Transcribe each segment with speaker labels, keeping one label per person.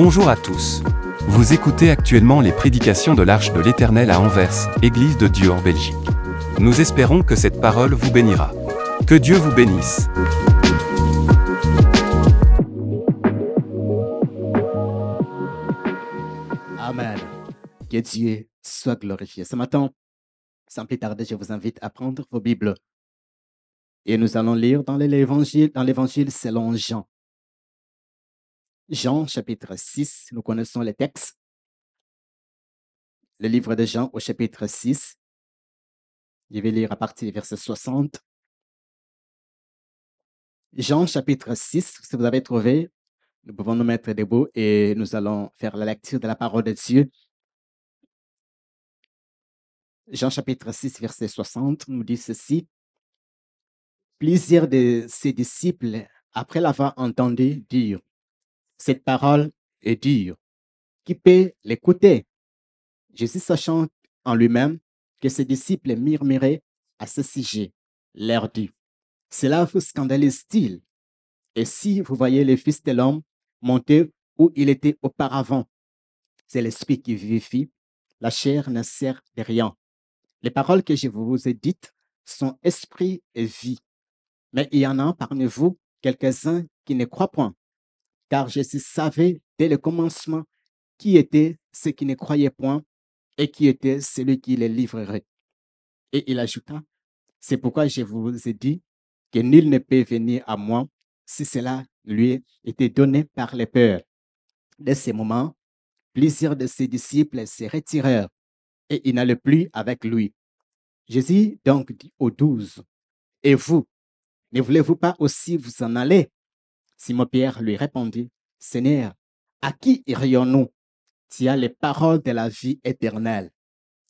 Speaker 1: Bonjour à tous. Vous écoutez actuellement les prédications de l'Arche de l'Éternel à Anvers, Église de Dieu en Belgique. Nous espérons que cette parole vous bénira. Que Dieu vous bénisse.
Speaker 2: Amen. Que Dieu soit glorifié. Ce matin, sans plus tarder, je vous invite à prendre vos Bibles. Et nous allons lire dans l'évangile, selon Jean. Jean, chapitre 6, nous connaissons les textes. Le livre de Jean au chapitre 6. Je vais lire à partir du verset 60. Jean, chapitre 6, si vous avez trouvé, nous pouvons nous mettre debout et nous allons faire la lecture de la parole de Dieu. Jean chapitre 6, verset 60 nous dit ceci. Plusieurs de ses disciples, après l'avoir entendu dire, cette parole est dure, qui peut l'écouter Jésus, sachant en lui-même que ses disciples murmuraient à ce sujet, leur dit, Cela vous scandalise-t-il? Et si vous voyez le Fils de l'homme monter où il était auparavant, c'est l'Esprit qui vivifie, la chair ne sert de rien. Les paroles que je vous ai dites sont esprit et vie. Mais il y en a parmi vous quelques-uns qui ne croient point, car Jésus savait dès le commencement qui était ceux qui ne croyaient point et qui était celui qui les livrerait. Et il ajouta, c'est pourquoi je vous ai dit que nul ne peut venir à moi si cela lui était donné par les peurs. Dès ce moment, plusieurs de ses disciples se retirèrent et ils n'allaient plus avec lui. Jésus donc dit aux douze, Et vous, ne voulez-vous pas aussi vous en aller? Simon-Pierre lui répondit, Seigneur, à qui irions-nous Tu as les paroles de la vie éternelle?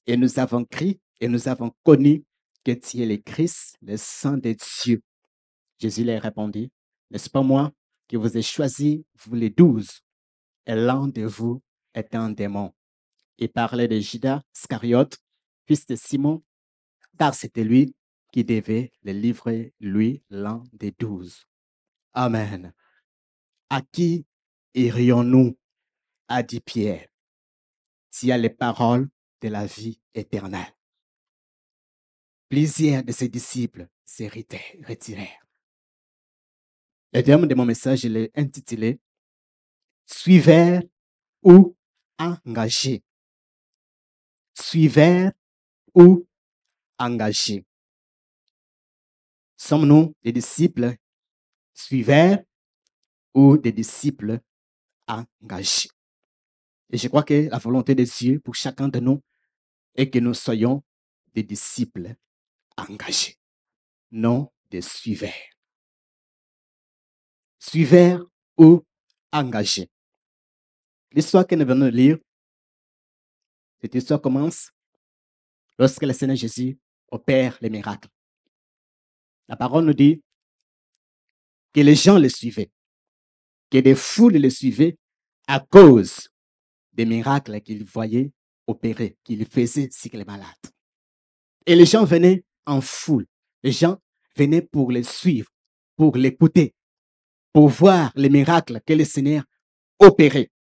Speaker 2: Et nous avons crié et nous avons connu que tu es le Christ, le Saint de Dieu. Jésus leur répondit, N'est-ce pas moi qui vous ai choisi, vous les douze, et l'un de vous est un démon. Il parlait de Judas Scariote, fils de Simon, car c'était lui qui devait le livrer, lui, l'un des douze. Amen. À qui irions-nous? a dit Pierre. Tu as les paroles de la vie éternelle. Plusieurs de ses disciples se retirèrent. Le terme de mon message, je intitulé Suiveur ou engagé. Suiveur ou engagé. Sommes-nous des disciples? Suiveurs ou des disciples engagés? Et je crois que la volonté de Dieu pour chacun de nous est que nous soyons des disciples engagés, non des suiveurs. Suiveurs ou engagés. L'histoire que nous venons de lire, cette histoire commence lorsque le Seigneur Jésus opère les miracles. La parole nous dit que les gens le suivaient, que des foules le suivaient à cause des miracles qu'ils voyaient opérer, qu'il faisait sur les malades. Et les gens venaient en foule. Les gens venaient pour les suivre, pour l'écouter, pour voir les miracles que le Seigneur opérait.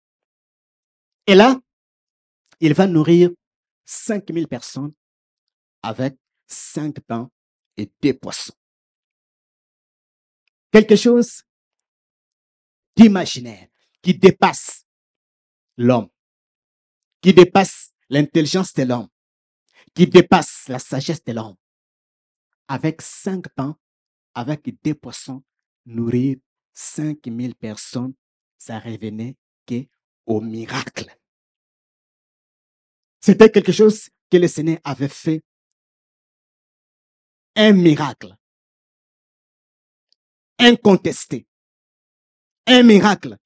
Speaker 2: Et là, il va nourrir 5000 personnes avec cinq pains et deux poissons. Quelque chose d'imaginaire qui dépasse l'homme, qui dépasse l'intelligence de l'homme, qui dépasse la sagesse de l'homme. Avec cinq pains, avec deux poissons, nourrir 5000 personnes, ça revenait que au miracle. C'était quelque chose que le Seigneur avait fait. Un miracle. Incontesté. Un miracle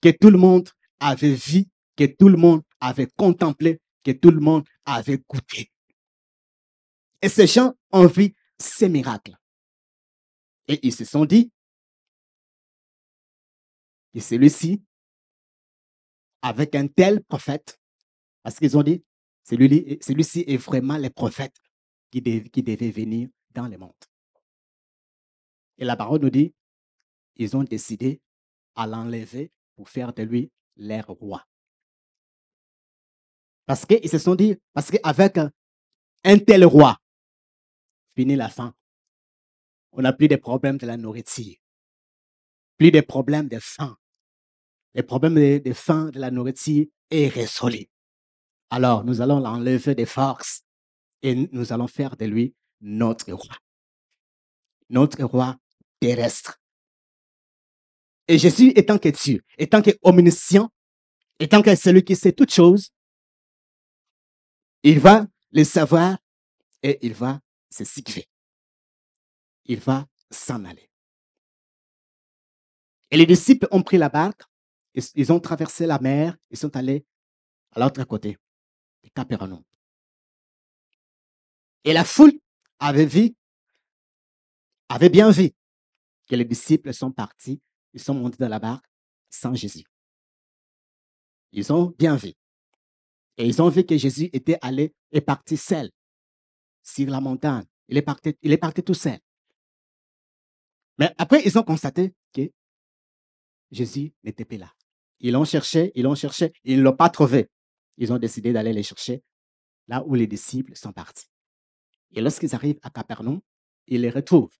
Speaker 2: que tout le monde avait vu, que tout le monde avait contemplé, que tout le monde avait goûté. Et ces gens ont vu ces miracles. Et ils se sont dit, et celui-ci, avec un tel prophète, parce qu'ils ont dit, celui-ci est vraiment le prophète qui, qui devait venir dans le monde. Et la parole nous dit, ils ont décidé à l'enlever pour faire de lui leur roi. Parce qu'ils se sont dit, parce qu'avec un, tel roi, fini la fin. On n'a plus de problèmes de la nourriture, plus de problèmes de faim. Le problème de, de faim de la nourriture est résolu. Alors, nous allons l'enlever des forces et nous allons faire de lui notre roi. Notre roi terrestre. Et Jésus étant que Dieu, étant que omniscient, étant que celui qui sait toutes choses, il va le savoir et il va se signifier. Il va s'en aller. Et les disciples ont pris la barque, ils, ont traversé la mer, ils sont allés à l'autre côté, de Capernaum. Et la foule avait vu, avait bien vu que les disciples sont partis, ils sont montés dans la barque sans Jésus. Ils ont bien vu. Et ils ont vu que Jésus était allé et parti seul sur la montagne. Il est parti, il est parti tout seul. Mais après, ils ont constaté que Jésus n'était plus là. Ils l'ont cherché, ils l'ont cherché, ils ne l'ont pas trouvé. Ils ont décidé d'aller les chercher là où les disciples sont partis. Et lorsqu'ils arrivent à Capernaum, ils les retrouvent.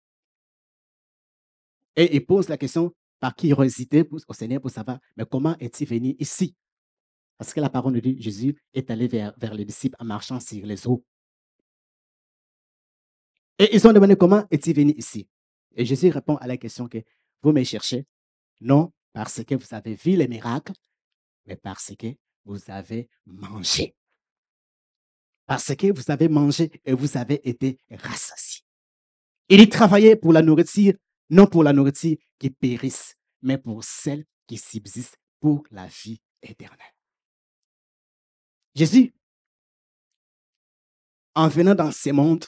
Speaker 2: Et ils posent la question par curiosité au Seigneur pour savoir, mais comment est-il venu ici? Parce que la parole nous dit, Jésus est allé vers, vers les disciples en marchant sur les eaux. Et ils ont demandé comment est-il venu ici? Et Jésus répond à la question que vous me cherchez, non parce que vous avez vu les miracles, mais parce que vous avez mangé. Parce que vous avez mangé et vous avez été rassasiés. Il y travaillait pour la nourriture, non pour la nourriture qui périsse, mais pour celle qui subsiste pour la vie éternelle. Jésus, en venant dans ce monde,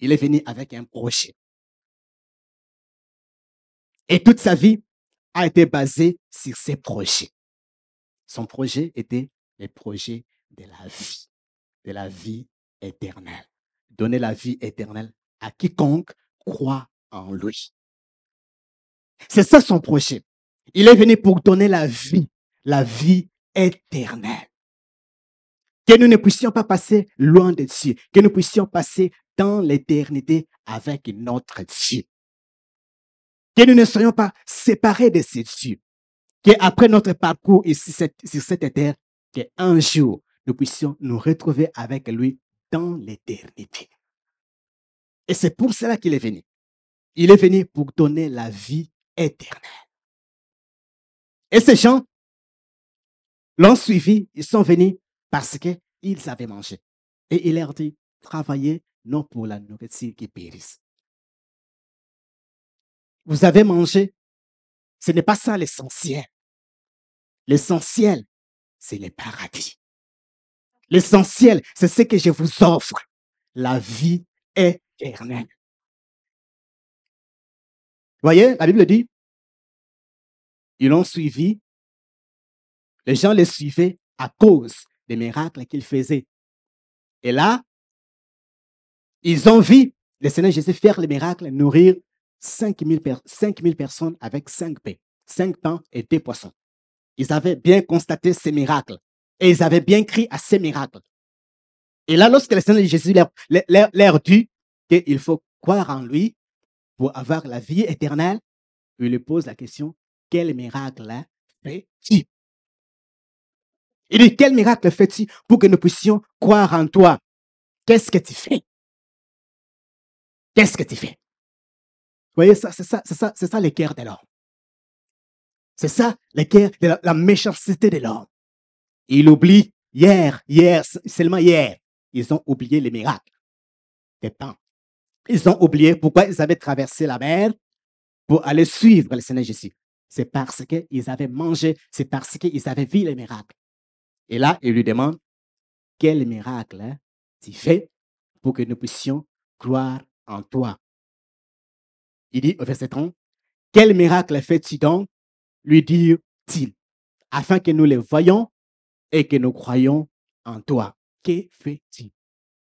Speaker 2: il est venu avec un projet. Et toute sa vie a été basée sur ses projets. Son projet était le projet de la vie, de la vie éternelle. Donner la vie éternelle à quiconque croit en lui. C'est ça son projet. Il est venu pour donner la vie, la vie éternelle. Que nous ne puissions pas passer loin de Dieu, que nous puissions passer dans l'éternité avec notre Dieu. Que nous ne soyons pas séparés de ces dieux. Que après notre parcours ici sur cette terre, qu'un jour nous puissions nous retrouver avec lui dans l'éternité. Et c'est pour cela qu'il est venu. Il est venu pour donner la vie éternelle. Et ces gens l'ont suivi, ils sont venus parce qu'ils avaient mangé. Et il leur dit, travaillez non pour la nourriture qui périsse. Vous avez mangé, ce n'est pas ça l'essentiel. L'essentiel, c'est le paradis. L'essentiel, c'est ce que je vous offre, la vie éternelle. Voyez, la Bible dit, ils l'ont suivi, les gens les suivaient à cause des miracles qu'il faisait. Et là, ils ont vu le Seigneur Jésus faire les miracles, nourrir 5000 personnes avec 5 pains, 5 pains et 2 poissons. Ils avaient bien constaté ces miracles et ils avaient bien crié à ces miracles. Et là, lorsque le Seigneur Jésus leur dit qu'il faut croire en lui pour avoir la vie éternelle, il lui pose la question, quel miracle fait-il il dit, quel miracle fais-tu pour que nous puissions croire en toi? Qu'est-ce que tu fais? Qu'est-ce que tu fais? Vous voyez, ça, c'est ça, c'est ça, c'est ça cœurs de l'homme. C'est ça cœurs de la, méchanceté de l'homme. Il oublie hier, hier, seulement hier, ils ont oublié les miracles des pains. Ils ont oublié pourquoi ils avaient traversé la mer pour aller suivre le Seigneur Jésus. C'est parce qu'ils avaient mangé, c'est parce qu'ils avaient vu les miracles. Et là, il lui demande, quel miracle tu fais pour que nous puissions croire en toi? Il dit au verset 30, quel miracle fais-tu donc? Lui dit-il, afin que nous les voyons et que nous croyons en toi. Que fais-tu?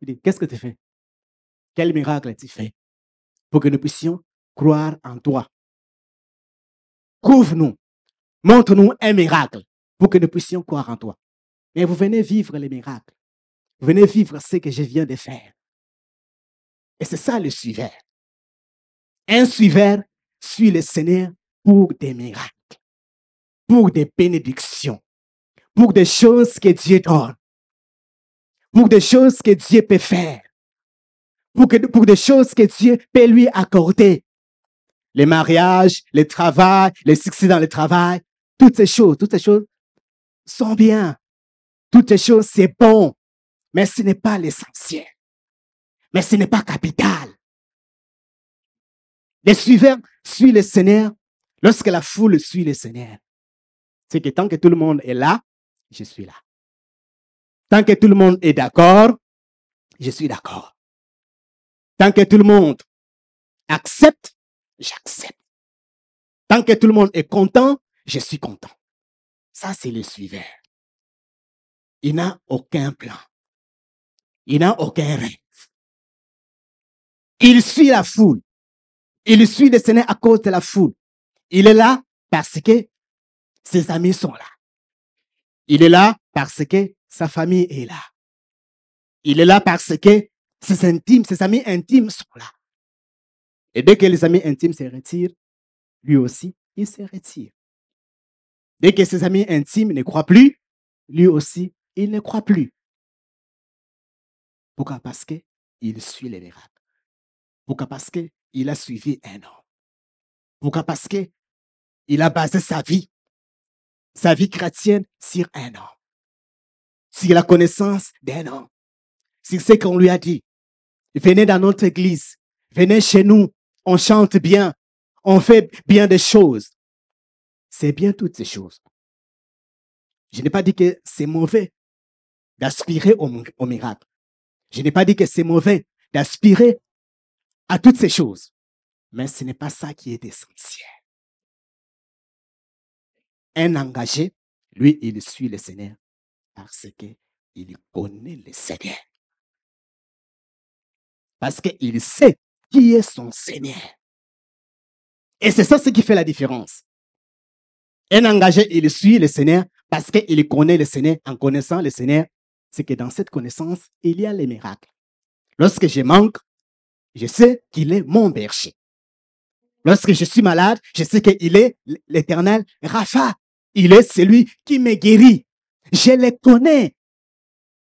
Speaker 2: Il dit, qu'est-ce que tu fais? Quel miracle tu fais pour que nous puissions croire en toi? Prouve-nous, montre-nous un miracle pour que nous puissions croire en toi. Mais vous venez vivre les miracles. Vous venez vivre ce que je viens de faire. Et c'est ça le suiveur. Un suiveur suit le Seigneur pour des miracles, pour des bénédictions, pour des choses que Dieu donne, pour des choses que Dieu peut faire, pour, que, pour des choses que Dieu peut lui accorder. Les mariages, le travail, les succès dans le travail, toutes ces choses, toutes ces choses sont bien. Toutes ces choses, c'est bon. Mais ce n'est pas l'essentiel. Mais ce n'est pas capital. Les suiveurs suivent le Seigneur lorsque la foule suit le Seigneur. C'est que tant que tout le monde est là, je suis là. Tant que tout le monde est d'accord, je suis d'accord. Tant que tout le monde accepte, j'accepte. Tant que tout le monde est content, je suis content. Ça, c'est le suiveur. Il n'a aucun plan. Il n'a aucun rêve. Il suit la foule. Il suit le Seigneur à cause de la foule. Il est là parce que ses amis sont là. Il est là parce que sa famille est là. Il est là parce que ses intimes, ses amis intimes sont là. Et dès que les amis intimes se retirent, lui aussi, il se retire. Dès que ses amis intimes ne croient plus, lui aussi, il ne croit plus. Pourquoi? Parce qu'il suit les miracles. Pourquoi? Parce qu'il a suivi un homme. Pourquoi? Parce qu'il a basé sa vie, sa vie chrétienne sur un homme. Sur la connaissance d'un homme. Sur ce qu'on lui a dit. Venez dans notre église. Venez chez nous. On chante bien. On fait bien des choses. C'est bien toutes ces choses. Je n'ai pas dit que c'est mauvais d'aspirer au, miracle. Je n'ai pas dit que c'est mauvais d'aspirer à toutes ces choses. Mais ce n'est pas ça qui est essentiel. Un engagé, lui, il suit le Seigneur parce qu'il connaît le Seigneur. Parce qu'il sait qui est son Seigneur. Et c'est ça ce qui fait la différence. Un engagé, il suit le Seigneur parce qu'il connaît le Seigneur. En connaissant le Seigneur, c'est que dans cette connaissance, il y a les miracles. Lorsque je manque, je sais qu'il est mon berger. Lorsque je suis malade, je sais qu'il est l'éternel Rapha. Il est celui qui me guérit. Je le connais.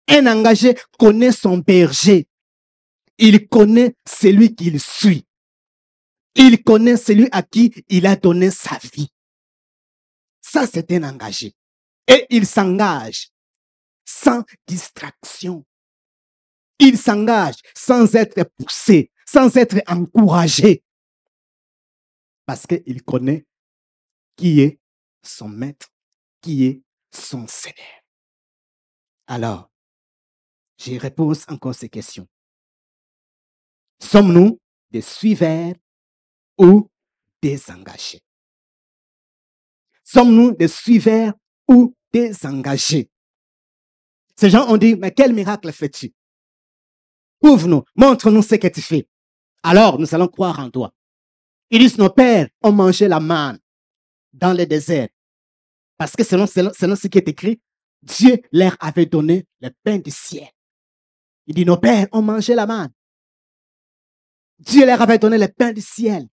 Speaker 2: Un engagé connaît son berger. Il connaît celui qu'il suit. Il connaît celui à qui il a donné sa vie. Ça, c'est un engagé. Et il s'engage sans distraction. Il s'engage sans être poussé, sans être encouragé. Parce qu'il connaît qui est son maître, qui est son Seigneur. Alors, je repose encore ces questions. Sommes-nous des suiveurs ou des engagés? Sommes-nous des suiveurs ou des engagés? Ces gens ont dit, mais quel miracle fais-tu? Prouve-nous, montre-nous ce que tu fais. Alors, nous allons croire en toi. Ils disent, nos pères ont mangé la manne dans le désert. Parce que selon, selon, selon ce qui est écrit, Dieu leur avait donné le pain du ciel. Il dit, nos pères ont mangé la manne. Dieu leur avait donné le pain du ciel.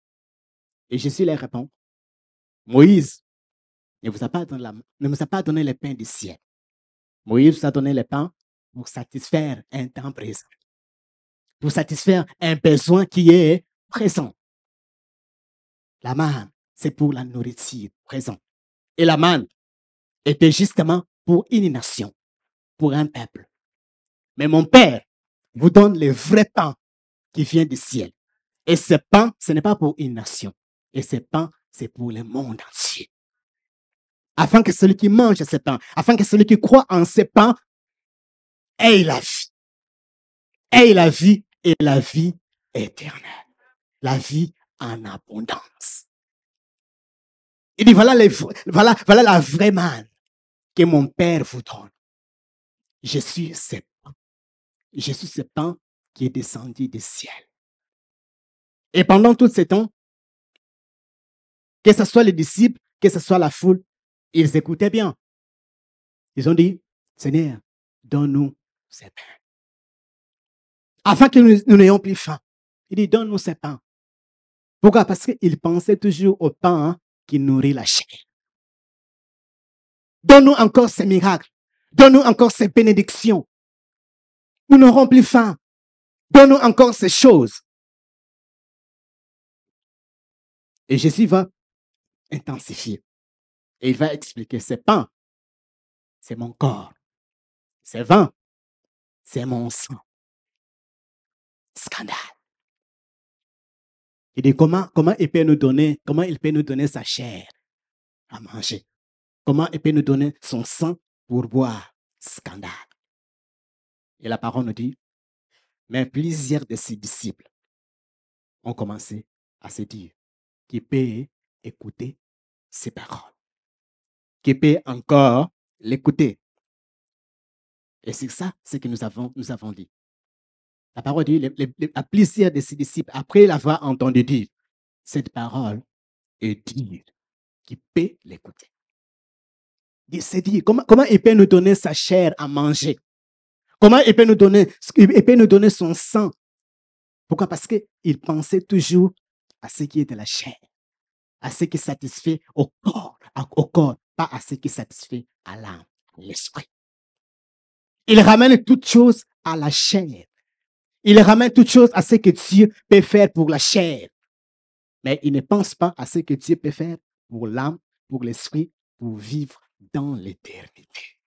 Speaker 2: Et Jésus leur répond, Moïse ne vous a pas donné, la, ne vous a pas donné le pain du ciel. Moïse vous a donné le pain pour satisfaire un temps présent. Pour satisfaire un besoin qui est présent. La manne, c'est pour la nourriture présente. Et la manne était justement pour une nation, pour un peuple. Mais mon Père vous donne le vrai pain qui vient du ciel. Et ce pain, ce n'est pas pour une nation. Et ce pain, c'est pour le monde entier afin que celui qui mange ce pain, afin que celui qui croit en ce pain ait la vie. Ait la vie et la vie éternelle. La vie en abondance. Il dit, voilà, la vraie manne que mon Père vous donne. Je suis ce pain. Je suis ce pain qui est descendu du ciel. Et pendant tout ce temps, que ce soit les disciples, que ce soit la foule, Ils écoutaient bien. Ils ont dit, Seigneur, donne-nous ces pains. Afin que nous n'ayons plus faim. Il dit, donne-nous ces pains. Pourquoi? Parce qu'ils pensaient toujours au pain qui nourrit la chair. Donne-nous encore ces miracles. Donne-nous encore ces bénédictions. Nous n'aurons plus faim. Donne-nous encore ces choses. Et Jésus va intensifier. Et il va expliquer, c'est pain, c'est mon corps. C'est vin, c'est mon sang. Scandale. Il dit comment, comment il peut nous donner, comment il peut nous donner sa chair à manger? Comment il peut nous donner son sang pour boire? Scandale. Et la parole nous dit, mais plusieurs de ses disciples ont commencé à se dire, qui peut écouter ses paroles, qui peut encore l'écouter. Et c'est ça ce que nous avons, nous avons dit. La parole dit, à plusieurs de ses disciples, après l'avoir entendu dire, cette parole est dire, qui peut l'écouter. C'est dire, comment, comment il peut nous donner sa chair à manger? Comment il peut nous donner, il peut nous donner son sang? Pourquoi? Parce qu'il pensait toujours à ce qui est de la chair, à ce qui satisfait au corps, au corps, pas à ce qui satisfait à l'âme, l'esprit. Il ramène toutes choses à la chair. Il ramène toutes choses à ce que Dieu peut faire pour la chair. Mais il ne pense pas à ce que Dieu peut faire pour l'âme, pour l'esprit, pour vivre dans l'éternité.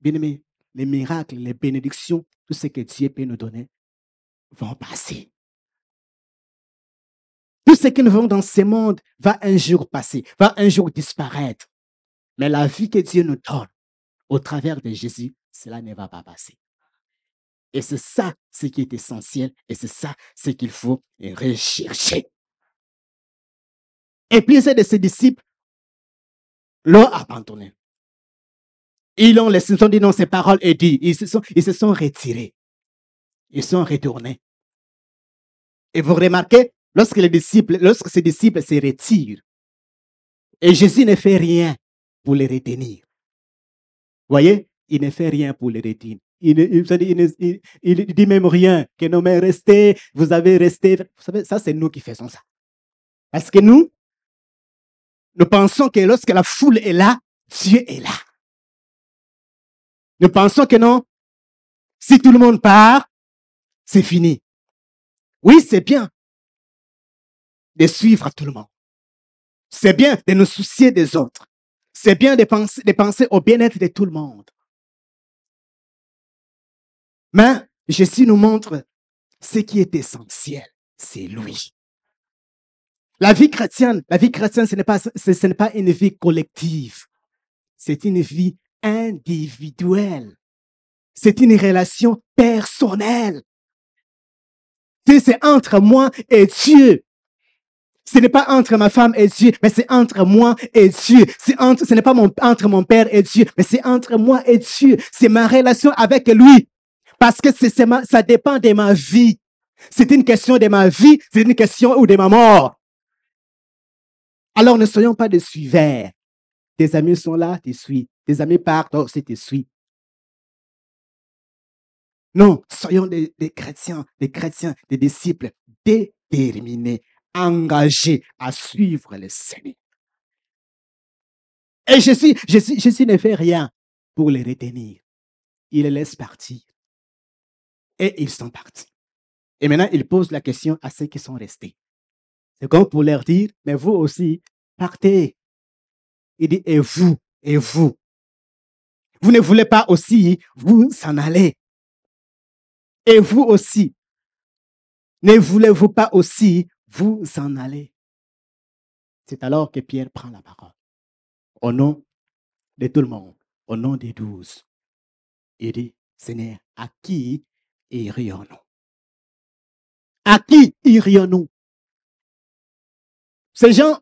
Speaker 2: Bien-aimés, les miracles, les bénédictions, tout ce que Dieu peut nous donner vont passer. Tout ce que nous vivons dans ce monde va un jour passer, va un jour disparaître. Mais la vie que Dieu nous donne au travers de Jésus, cela ne va pas passer. Et c'est ça ce qui est essentiel et c'est ça ce qu'il faut rechercher. Et plusieurs de ses disciples l'ont abandonné. Ils ont laissé, ils ont dit non, ces paroles et dit, ils se sont, ils se sont retirés. Ils sont retournés. Et vous remarquez, lorsque les disciples, lorsque ces disciples se retirent, et Jésus ne fait rien pour les retenir. Voyez, il ne fait rien pour les retenir. Il, il, dit même rien, que non, mais restez, vous avez resté. Vous savez, ça, c'est nous qui faisons ça. Parce que nous, nous pensons que lorsque la foule est là, Dieu est là. Nous pensons que non, si tout le monde part, c'est fini. Oui, c'est bien de suivre tout le monde. C'est bien de nous soucier des autres. C'est bien de penser, de penser au bien-être de tout le monde. Mais Jésus nous montre ce qui est essentiel, c'est lui. La vie chrétienne, la vie chrétienne, ce n'est pas, ce, n'est pas une vie collective. C'est une vie individuelle. C'est une relation personnelle. C'est entre moi et Dieu. Ce n'est pas entre ma femme et Dieu, mais c'est entre moi et Dieu. C'est entre, ce n'est pas entre mon père et Dieu, mais c'est entre moi et Dieu. C'est ma relation avec lui. Parce que c'est, ça dépend de ma vie. C'est une question de ma vie, c'est une question ou de ma mort. Alors ne soyons pas des suiveurs. Tes amis sont là, tu suis. Tes amis partent, aussi tu suis. Non, soyons des, chrétiens, des chrétiens, des disciples déterminés, engagés à suivre le Seigneur. Et Jésus, Jésus, Jésus ne fait rien pour les retenir. Il les laisse partir. Et ils sont partis. Et maintenant, il pose la question à ceux qui sont restés. C'est comme pour leur dire, mais vous aussi, partez. Il dit, et vous, et vous. Vous ne voulez pas aussi vous s'en aller. Et vous aussi. Ne voulez-vous pas aussi vous en aller? C'est alors que Pierre prend la parole. Au nom de tout le monde, au nom des douze, il dit, Seigneur, à qui irions-nous? À qui irions-nous? Ces gens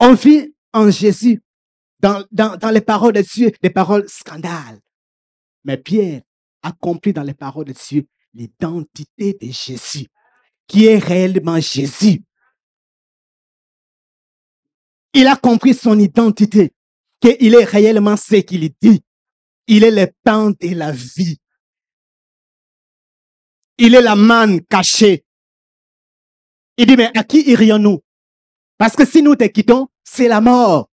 Speaker 2: ont vu en Jésus, dans les paroles de Dieu, des paroles scandales. Mais Pierre a compris dans les paroles de Dieu l'identité de Jésus, qui est réellement Jésus. Il a compris son identité, qu'il est réellement ce qu'il dit. Il est le pain de la vie. Il est la manne cachée. Il dit, mais à qui irions-nous? Parce que si nous te quittons, c'est la mort.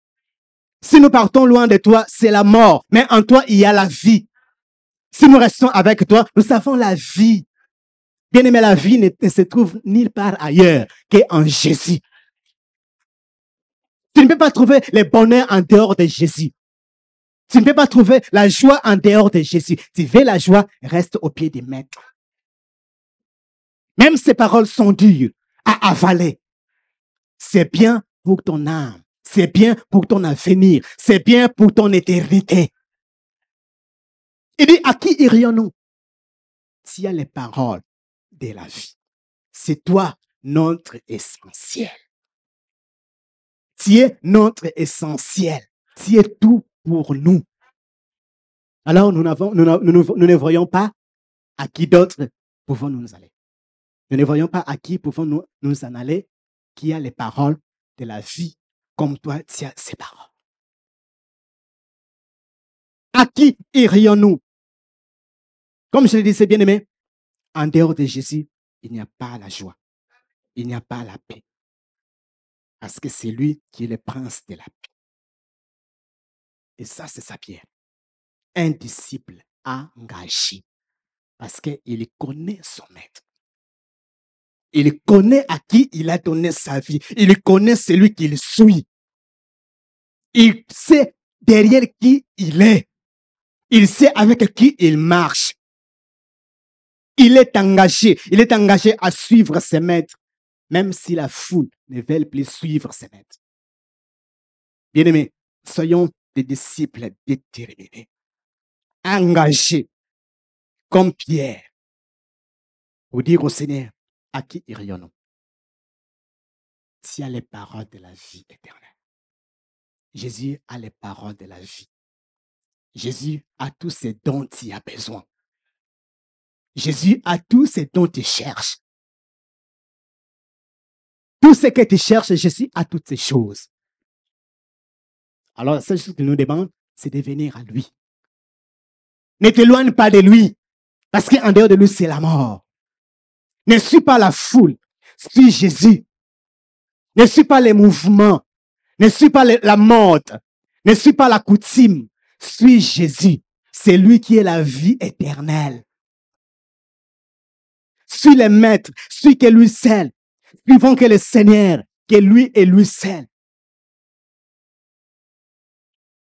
Speaker 2: Si nous partons loin de toi, c'est la mort. Mais en toi, il y a la vie. Si nous restons avec toi, nous avons la vie. Bien aimé, la vie ne, se trouve nulle part ailleurs qu'en Jésus. Tu ne peux pas trouver le bonheur en dehors de Jésus. Tu ne peux pas trouver la joie en dehors de Jésus. Tu veux la joie, reste au pied du maître. Même ces paroles sont dures à avaler. C'est bien pour ton âme. C'est bien pour ton avenir. C'est bien pour ton éternité. Il dit, à qui irions-nous? S'il y a les paroles de la vie, c'est toi notre essentiel. Tu es notre essentiel. Tu es tout pour nous. Alors, nous, nous, nous ne voyons pas à qui d'autre pouvons-nous nous aller. Nous ne voyons pas à qui pouvons-nous nous en aller, qui a les paroles de la vie, comme toi, tu as ces paroles. À qui irions-nous? Comme je le disais, bien aimé, en dehors de Jésus, il n'y a pas la joie, il n'y a pas la paix. Parce que c'est lui qui est le prince de la paix. Et ça, c'est sa pierre. Un disciple engagé. Parce qu'il connaît son maître. Il connaît à qui il a donné sa vie. Il connaît celui qu'il suit. Il sait derrière qui il est. Il sait avec qui il marche. Il est engagé. Il est engagé à suivre ses maîtres, même si la foule ne veut plus suivre ses maîtres. Bien-aimés, soyons des disciples déterminés, engagés, comme Pierre, pour dire au Seigneur, à qui irions-nous? S'il y les paroles de la vie éternelle. Jésus a les paroles de la vie. Jésus a tous ces dont il a besoin. Jésus a tous ces dont il cherche. Tout ce que tu cherches, Jésus a toutes ces choses. Alors, la seule chose qu'il nous demande, c'est de venir à lui. Ne t'éloigne pas de lui, parce qu'en dehors de lui, c'est la mort. Ne suis pas la foule, suis Jésus. Ne suis pas les mouvements, ne suis pas la mode, ne suis pas la coutume, suis Jésus. C'est lui qui est la vie éternelle. Suis le maître, suis que lui seul. Suivons que le Seigneur, que lui et lui seul.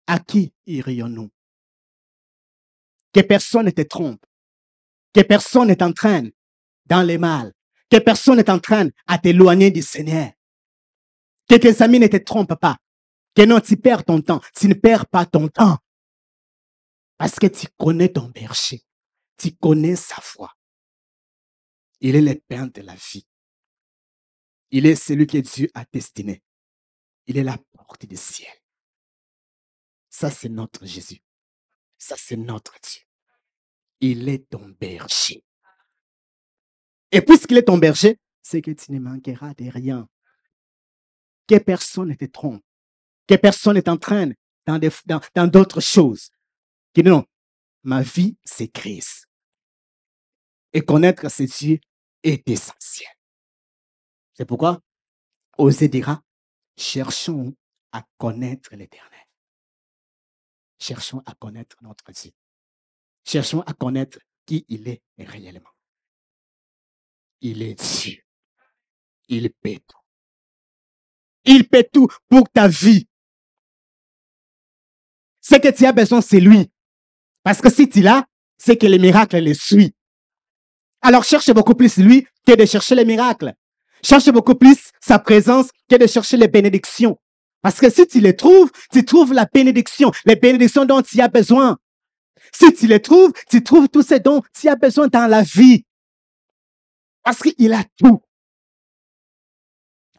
Speaker 2: À qui irions-nous? Que personne ne te trompe. Que personne ne t'entraîne dans les mal. Que personne n'est en train à t'éloigner du Seigneur. Que tes amis ne te trompent pas. Que non, tu perds ton temps. Tu ne perds pas ton temps. Parce que tu connais ton berger. Tu connais sa foi. Il est le pain de la vie. Il est celui que Dieu a destiné. Il est la porte du ciel. Ça, c'est notre Jésus. Ça, c'est notre Dieu. Il est ton berger. Et puisqu'il est ton berger, c'est que tu ne manqueras de rien. Que personne ne te trompe. Que personne ne t'entraîne dans d'autres choses. Que non, ma vie, c'est Christ. Et connaître ce Dieu est essentiel. C'est pourquoi Osée dira, cherchons à connaître l'éternel. Cherchons à connaître notre Dieu. Cherchons à connaître qui il est réellement il est Dieu. Il paie tout. Il paie tout pour ta vie. Ce que tu as besoin, c'est lui. Parce que si tu l'as, c'est que les miracles les suivent. Alors cherche beaucoup plus lui que de chercher les miracles. Cherche beaucoup plus sa présence que de chercher les bénédictions. Parce que si tu les trouves, tu trouves la bénédiction, les bénédictions dont tu as besoin. Si tu les trouves, tu trouves tout ce dont tu as besoin dans la vie. Parce qu'il a tout.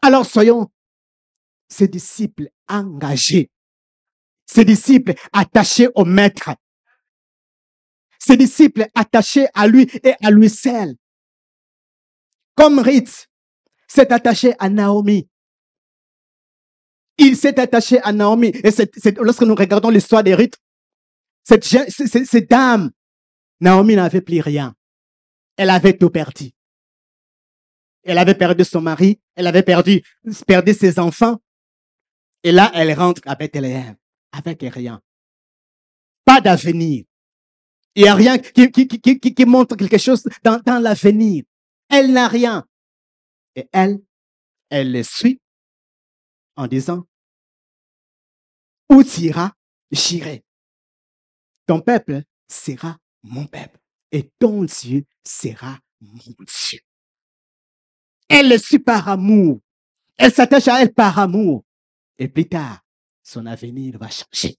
Speaker 2: Alors soyons ces disciples engagés, ces disciples attachés au Maître, ces disciples attachés à lui et à lui seul. Comme Ritz s'est attaché à Naomi. Il s'est attaché à Naomi. Et lorsque nous regardons l'histoire des rites, cette, cette dame, Naomi n'avait plus rien. Elle avait tout perdu. Elle avait perdu son mari, elle avait perdu, perdu ses enfants. Et là, elle rentre à Bethléem avec rien. Pas d'avenir. Il n'y a rien qui, qui, qui, qui, montre quelque chose dans, dans l'avenir. Elle n'a rien. Et elle, elle le suit en disant, où tu iras, j'irai. Ton peuple sera mon peuple et ton Dieu sera mon Dieu. Elle le suit par amour. Elle s'attache à elle par amour. Et plus tard, son avenir va changer.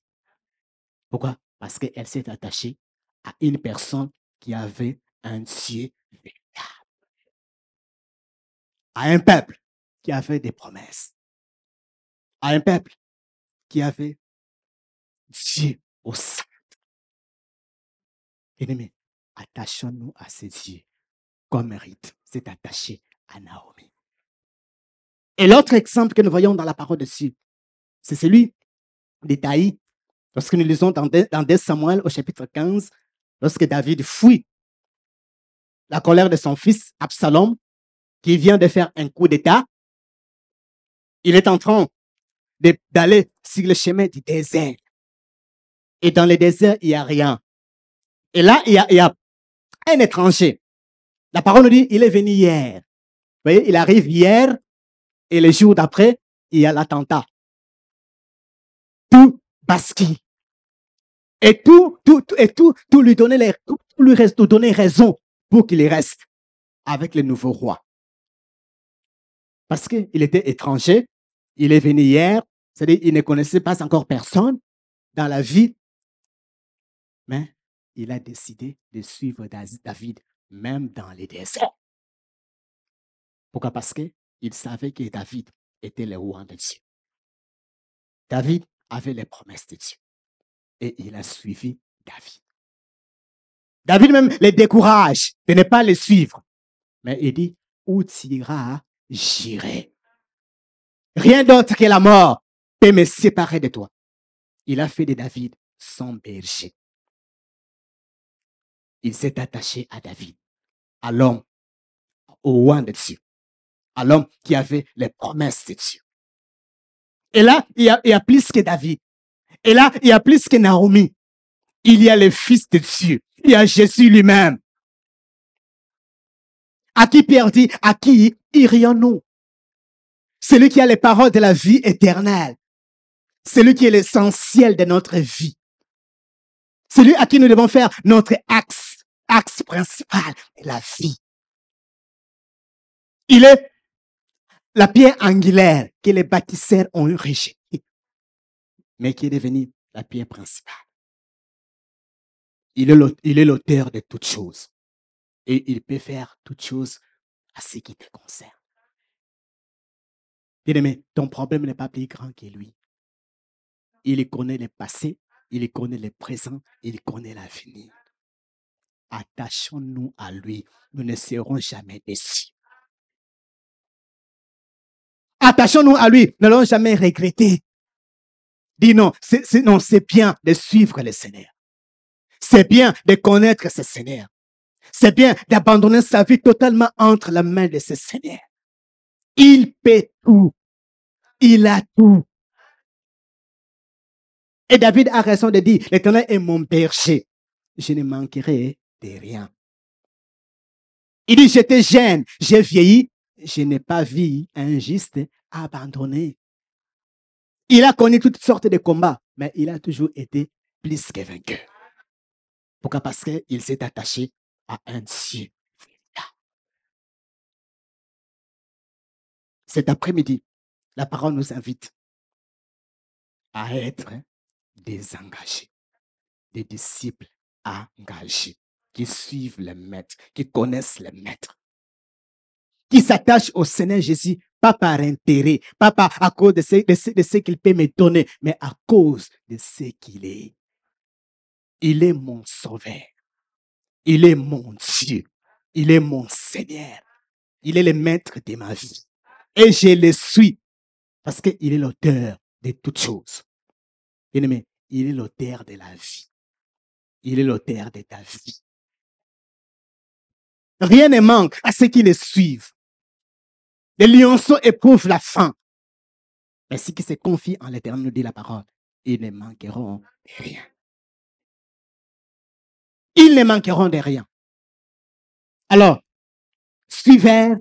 Speaker 2: Pourquoi? Parce qu'elle s'est attachée à une personne qui avait un Dieu véritable. À un peuple qui avait des promesses. À un peuple qui avait Dieu au sein. Bien-aimés, attachons-nous à ces dieux comme mérite, c'est attaché à Naomi. Et l'autre exemple que nous voyons dans la parole de Dieu, c'est celui d'Itaï. Lorsque nous lisons dans 2 dans 2 Samuel au chapitre 15, lorsque David fuit la colère de son fils Absalom, qui vient de faire un coup d'État, il est en train d'aller sur le chemin du désert. Et dans le désert, il n'y a rien. Et là, il y a, il y a un étranger. La parole nous dit, il est venu hier. Vous voyez, il arrive hier et le jour d'après, il y a l'attentat. Tout bascule. Et tout, tout, tout- et tout, tout lui donner les, tout, lui reste, tout donner raison pour qu'il reste avec le nouveau roi. Parce qu'il était étranger, il est venu hier, c'est-à-dire il ne connaissait pas encore personne dans la vie, mais il a décidé de suivre David même dans les déserts. Pourquoi? Parce qu'il savait que David était le roi de Dieu. David avait les promesses de Dieu. Et il a suivi David. David même les décourage de ne pas les suivre. Mais il dit, où tu iras, j'irai. Rien d'autre que la mort peut me séparer de toi. Il a fait de David son berger. Il s'est attaché à David, à l'homme, au roi de Dieu, à l'homme qui avait les promesses de Dieu. Et là, il y a, il y a plus que David. Et là, il y a plus que Naomi. Il y a le Fils de Dieu. Il y a Jésus lui-même. À qui Pierre dit, à qui irions-nous? Celui qui a les paroles de la vie éternelle. Celui qui est l'essentiel de notre vie. Celui à qui nous devons faire notre axe, axe principal la vie. Il est la pierre angulaire que les bâtisseurs ont rejetée, mais qui est devenue la pierre principale. Il est l'auteur de toutes choses. Et il peut faire toutes choses à ce qui te concerne. Bien-aimé, ton problème n'est pas plus grand que lui. Il connaît le passé, il connaît le présent, il connaît l'avenir. Attachons-nous à lui. Nous ne serons jamais déçus. Attachons-nous à lui. Ne l'allons jamais regretter. Dis non, c'est, non, c'est bien de suivre le Seigneur. C'est bien de connaître ce Seigneur. C'est bien d'abandonner sa vie totalement entre la main de ce Seigneur. Il peut tout. Il a tout. Et David a raison de dire, l'éternel est mon berger. Je ne manquerai de rien. Il dit, j'étais jeune, j'ai vieilli, je n'ai pas vu un juste abandonné. Il a connu toutes sortes de combats, mais il a toujours été plus que vainqueur. Pourquoi? Parce qu'il s'est attaché à un Dieu. Cet après-midi, la parole nous invite à être désengagés, des disciples engagés, qui suivent le maître, qui connaissent le maître, qui s'attachent au Seigneur Jésus, pas par intérêt, pas par, à cause de ce, de ce, qu'il peut me donner, mais à cause de ce qu'il est. Il est mon sauveur. Il est mon Dieu. Il est mon Seigneur. Il est le maître de ma vie. Et je le suis parce qu'il est l'auteur de toutes choses. Bien-aimé, il est l'auteur de la vie. Il est l'auteur de ta vie. Rien ne manque à ceux qui le suivent. Les lionceaux éprouvent la faim. Mais ceux qui se confient en l'éternel, nous dit la parole, ils ne manqueront de rien. Ils ne manqueront de rien. Alors, suivez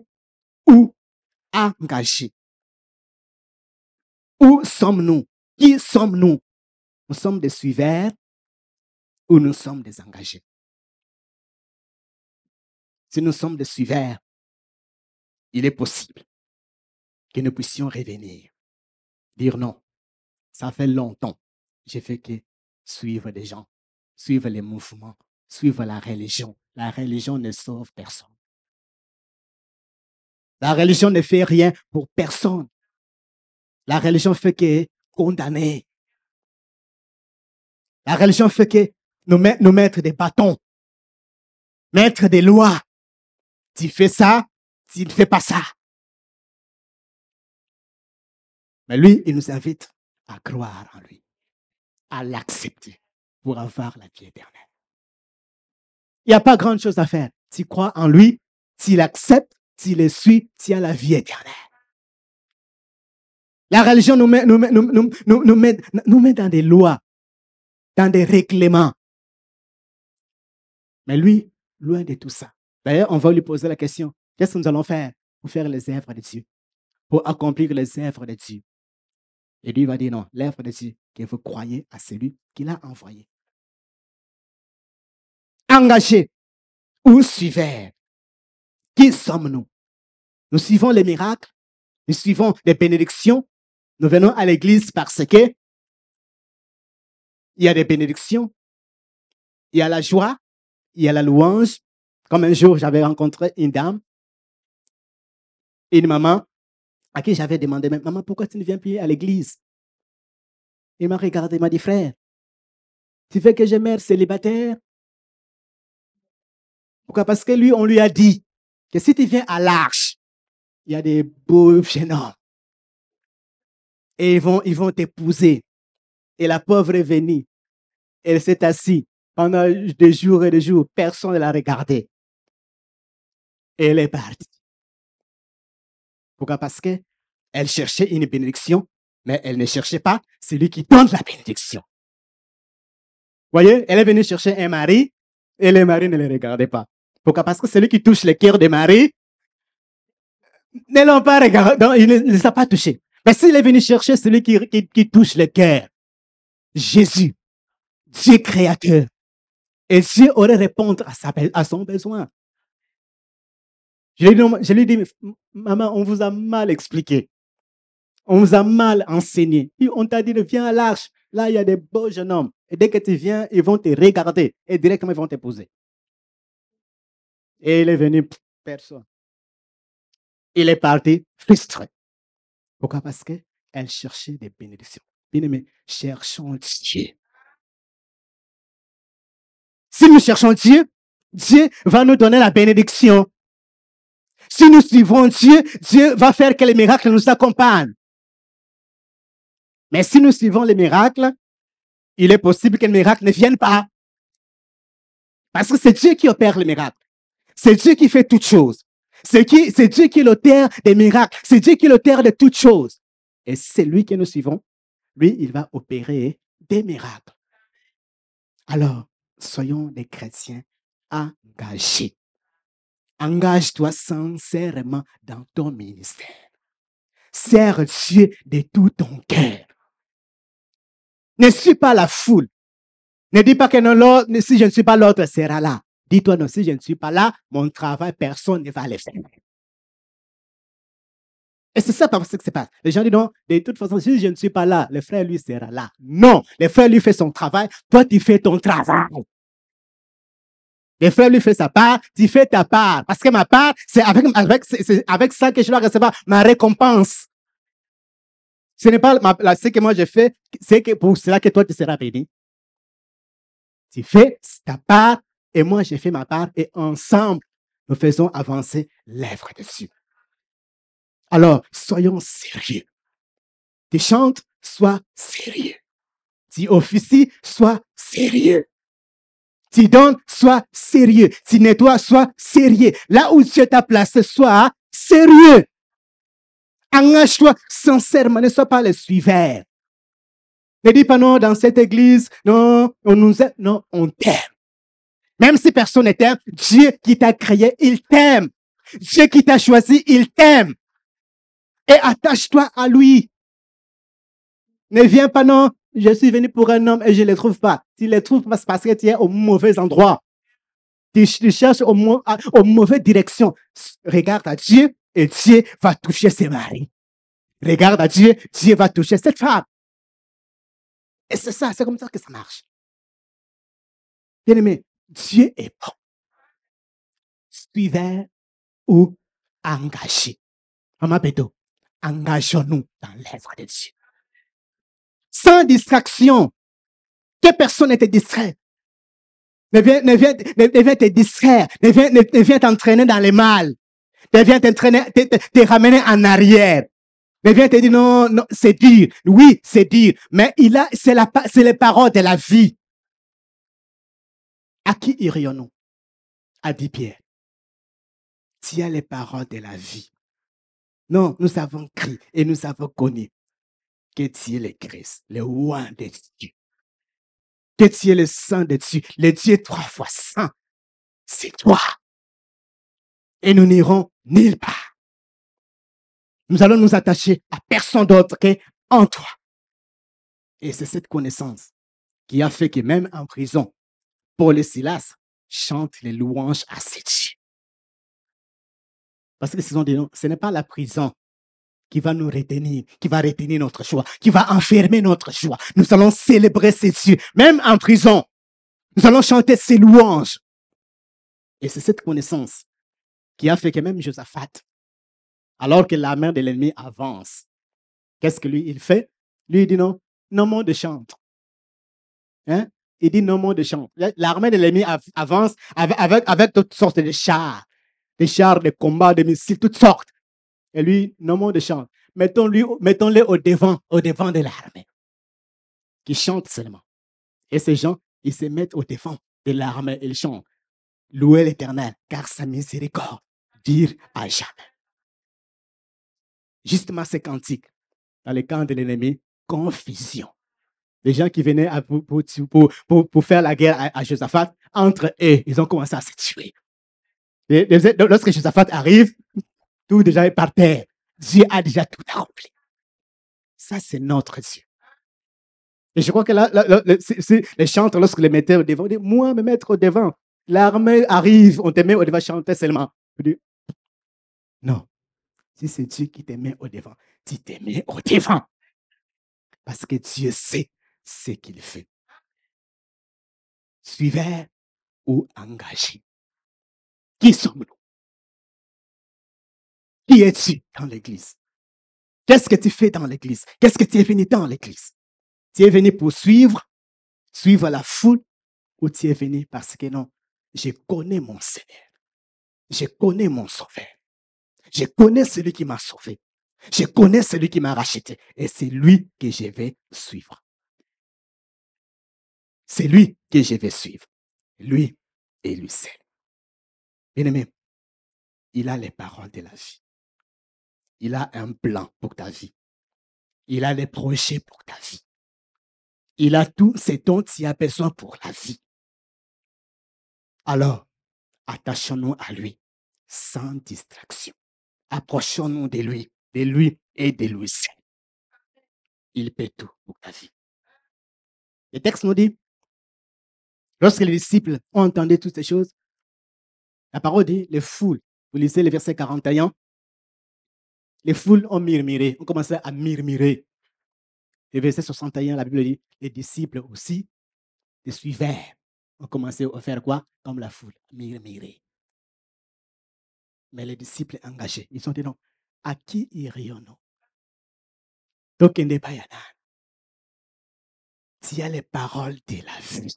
Speaker 2: ou engagés. Où sommes-nous? Qui sommes-nous? Nous sommes des suiveurs ou nous sommes des engagés? Si nous sommes des suiveurs, il est possible que nous puissions revenir, dire non. Ça fait longtemps, j'ai fait que suivre des gens, suivre les mouvements, suivre la religion. La religion ne sauve personne. La religion ne fait rien pour personne. La religion fait que condamner. La religion fait que nous, nous mettre des bâtons, mettre des lois. Tu fais ça, tu ne fais pas ça. Mais lui, il nous invite à croire en lui, à l'accepter pour avoir la vie éternelle. Il n'y a pas grand chose à faire. Tu crois en lui, tu l'acceptes, tu le suis, tu as la vie éternelle. La religion nous met dans des lois, dans des règlements. Mais lui, loin de tout ça. D'ailleurs, on va lui poser la question, qu'est-ce que nous allons faire pour faire les œuvres de Dieu, pour accomplir les œuvres de Dieu? Et lui va dire non, l'œuvre de Dieu, que vous croyez à celui qui l'a envoyé. Engagé ou suivez. Qui sommes-nous? Nous suivons les miracles, nous suivons les bénédictions, nous venons à l'église parce que il y a des bénédictions, il y a la joie, il y a la louange. Comme un jour, j'avais rencontré une dame, une maman, à qui j'avais demandé, maman, pourquoi tu ne viens plus à l'église? Il m'a regardé, il m'a dit, frère, tu veux que je meure célibataire? Pourquoi? Parce que lui, on lui a dit que si tu viens à l'arche, il y a des beaux jeunes hommes et ils vont, ils vont t'épouser. Et la pauvre est venue. Elle s'est assise pendant des jours et des jours. Personne ne l'a regardée. Et elle est partie. Pourquoi? Parce qu'elle cherchait une bénédiction, mais elle ne cherchait pas celui qui donne la bénédiction. Voyez, elle est venue chercher un mari et le mari ne le regardait pas. Pourquoi? Parce que celui qui touche le cœur des maris ne l'ont pas regardé, il ne les a pas touchés. Mais s'il est venu chercher celui qui, touche le cœur, Jésus, Dieu créateur, et Dieu aurait sa, à son besoin. Je lui, lui dis, maman, on vous a mal expliqué. On vous a mal enseigné. on t'a dit, viens à l'arche. Là, il y a des beaux jeunes hommes. Et dès que tu viens, ils vont te regarder. Et directement, ils vont te poser. Et il est venu, personne. Il est parti frustré. Pourquoi? Parce qu'elle cherchait des bénédictions. Bien aimé, cherchons Dieu. Si nous cherchons Dieu, Dieu va nous donner la bénédiction. Si nous suivons Dieu, Dieu va faire que les miracles nous accompagnent. Mais si nous suivons les miracles, il est possible que les miracles ne viennent pas. Parce que c'est Dieu qui opère les miracles. C'est Dieu qui fait toutes choses. C'est Dieu qui est l'auteur des miracles. C'est Dieu qui est l'auteur de toutes choses. Et c'est lui que nous suivons. Lui, il va opérer des miracles. Alors, soyons des chrétiens engagés. Engage-toi sincèrement dans ton ministère. Sers Dieu de tout ton cœur. Ne suis pas la foule. Ne dis pas que non, si je ne suis pas l'autre sera là. Dis-toi, non, si je ne suis pas là, mon travail, personne ne va le faire. Et c'est ça parce que c'est pas. Les gens disent non, de toute façon, si je ne suis pas là, le frère lui sera là. Non, le frère lui fait son travail, toi tu fais ton travail. Le frère lui fait sa part, tu fais ta part. Parce que ma part, c'est avec, avec, avec ça que je dois recevoir ma récompense. Ce n'est pas ce que moi je fais, c'est que pour cela que toi tu seras béni. Tu fais ta part et moi, j'ai fait ma part et ensemble, nous faisons avancer l'œuvre dessus. Alors, soyons sérieux. Tu chantes, sois sérieux. Tu officies, sois sérieux. Tu donnes, sois sérieux. Tu nettoies, sois sérieux. Là où Dieu t'a placé, sois sérieux. Engage-toi sincèrement, ne sois pas le suiveur. Ne dis pas non, dans cette église, non, on nous aime. Non, on t'aime. Même si personne ne t'aime, Dieu qui t'a créé, il t'aime. Dieu qui t'a choisi, il t'aime. Et attache-toi à lui. Ne viens pas, non, je suis venu pour un homme et je ne le trouve pas. Tu ne le trouves pas parce que tu es au mauvais endroit. Tu, cherches au, au mauvaise direction. Regarde à Dieu et Dieu va toucher ses maris. Regarde à Dieu, Dieu va toucher cette femme. Et c'est ça, c'est comme ça que ça marche. Bien aimé, Dieu est bon. Suivez ou engagé. Maman Bédo, engageons-nous dans l'œuvre de Dieu. Sans distraction. Que personne ne te distrait. Ne viens, ne viens, ne, viens te distraire. Ne viens, ne, viens t'entraîner dans les mal. Ne viens t'entraîner, te, te, ramener en arrière. Ne viens te dire non, non, c'est dur. Oui, c'est dur. Mais il a, c'est la, c'est les paroles de la vie. À qui irions-nous? A dit Pierre. Tu as les paroles de la vie. Non, nous avons crié et nous avons connu que tu es le Christ, le roi de Dieu. Que tu es le sang de Dieu, le Dieu trois fois saint. C'est toi. Et nous n'irons nulle part. Nous allons nous attacher à personne d'autre qu'en toi. Et c'est cette connaissance qui a fait que même en prison, Paul et Silas chantent les louanges à ces dieux. Parce que ce n'est pas la prison qui va nous retenir, qui va retenir notre joie, qui va enfermer notre joie. Nous allons célébrer ces dieux, même en prison. Nous allons chanter ses louanges. Et c'est cette connaissance qui a fait que même Josaphat, alors que la main de l'ennemi avance, qu'est-ce que lui, il fait? Lui, il dit non, non monde de chante. Hein? Il dit non monde de chante. L'armée de l'ennemi avance avec, avec toutes sortes de chars, des chars de combat, de missiles, toutes sortes. Et lui, nommons de chant. Mettons-le mettons au devant, au devant de l'armée. Qui chante seulement. Et ces gens, ils se mettent au devant de l'armée. Ils chantent. Louez l'éternel, car sa miséricorde dire à jamais. Justement, ces cantiques, dans les camps de l'ennemi, confusion. Les gens qui venaient pour, faire la guerre à, Josaphat, entre eux, ils ont commencé à se tuer. lorsque Josaphat arrive, tout déjà est par terre. Dieu a déjà tout accompli. Ça, c'est notre Dieu. Et je crois que là, les chantres, lorsque les mettaient au devant, disent, moi, me mettre au devant. L'armée arrive, on te met au devant, chanter seulement. non. Si c'est Dieu qui te met au devant, tu te mets au devant. Parce que Dieu sait ce qu'il fait. Suivez ou engagé. Qui sommes-nous? Qui es-tu dans l'église? Qu'est-ce que tu fais dans l'église? Qu'est-ce que tu es venu dans l'église? Tu es venu pour suivre, suivre la foule, ou tu es venu parce que non, je connais mon Seigneur. Je connais mon Sauveur. Je connais celui qui m'a sauvé. Je connais celui qui m'a racheté. Et c'est lui que je vais suivre. C'est lui que je vais suivre. Lui et lui seul. Bien aimé, il a les paroles de la vie. Il a un plan pour ta vie. Il a les projets pour ta vie. Il a tout ce dont tu as besoin pour la vie. Alors, attachons-nous à lui sans distraction. Approchons-nous de lui, de lui et de lui seul. Il peut tout pour ta vie. Le texte nous dit, lorsque les disciples ont entendu toutes ces choses, la parole dit, les foules, vous lisez le verset 41, les foules ont murmuré, ont commencé à murmurer. Et verset 61, la Bible dit, les disciples aussi, les suiveurs, ont commencé à faire quoi? Comme la foule, murmurer. Mais les disciples engagés, ils ont dit non, à qui irions-nous? Tu as les paroles de la vie.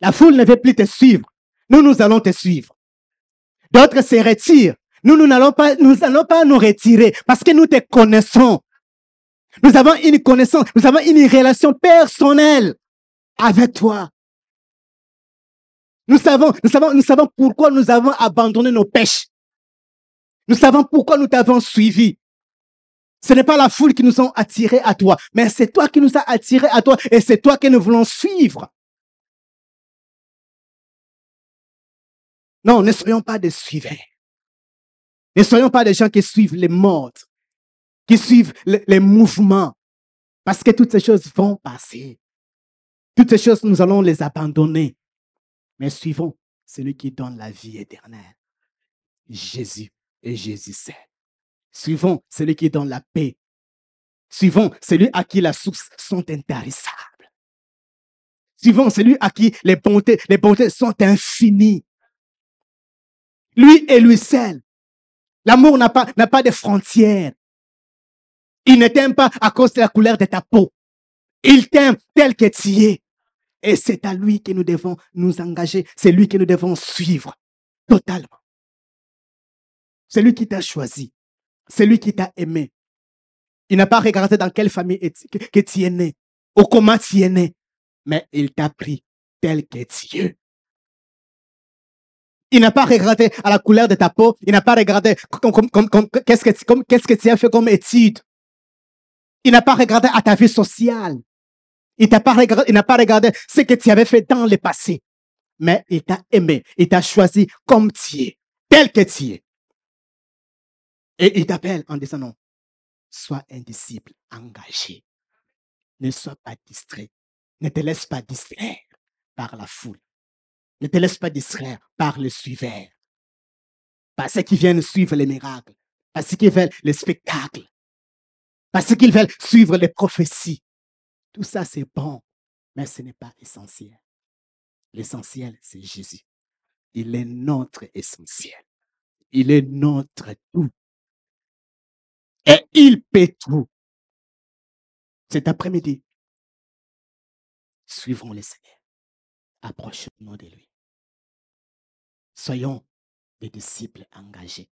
Speaker 2: La foule ne veut plus te suivre. Nous, nous allons te suivre. D'autres se retirent. Nous, nous n'allons pas, nous n'allons pas nous retirer parce que nous te connaissons. Nous avons une connaissance, nous avons une relation personnelle avec toi. Nous savons, nous savons, nous savons pourquoi nous avons abandonné nos pêches. Nous savons pourquoi nous t'avons suivi. Ce n'est pas la foule qui nous a attirés à toi, mais c'est toi qui nous as attirés à toi et c'est toi que nous voulons suivre. Non, ne soyons pas des suivants. Ne soyons pas des gens qui suivent les modes, qui suivent les, mouvements, parce que toutes ces choses vont passer. Toutes ces choses, nous allons les abandonner. Mais suivons celui qui donne la vie éternelle. Jésus et Jésus seul. Suivons celui qui donne la paix. Suivons celui à qui la source sont intarissables. Suivons celui à qui les bontés sont infinies. Lui et lui seul. L'amour n'a pas, n'a pas de frontières. Il ne t'aime pas à cause de la couleur de ta peau. Il t'aime tel que tu es. Et c'est à lui que nous devons nous engager. C'est lui que nous devons suivre totalement. C'est lui qui t'a choisi. C'est lui qui t'a aimé. Il n'a pas regardé dans quelle famille que, tu es né ou comment tu es né, mais il t'a pris tel que tu es. Il n'a pas regardé à la couleur de ta peau. Il n'a pas regardé qu'est-ce que, qu'est-ce que tu as fait comme étude. Il n'a pas regardé à ta vie sociale. Il n'a pas pas regardé ce que tu avais fait dans le passé. Mais il t'a aimé. Il t'a choisi comme tu es. Tel que tu es. Et il t'appelle en disant non, sois un disciple engagé. Ne sois pas distrait. Ne te laisse pas distraire par la foule. Ne te laisse pas distraire par le suiveur. Par ceux qui viennent suivre les miracles. Par ceux qui veulent les spectacles. Par ceux qui veulent suivre les prophéties. Tout ça, c'est bon, mais ce n'est pas essentiel. L'essentiel, c'est Jésus. Il est notre essentiel. Il est notre tout. Et il paie tout. Cet après-midi, suivons le Seigneur. Approchons-nous de lui. Soyons des disciples engagés.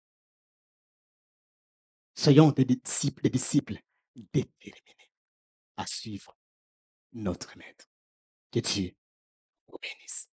Speaker 2: Soyons des disciples, des disciples déterminés à suivre notre Maître. Que Dieu vous bénisse.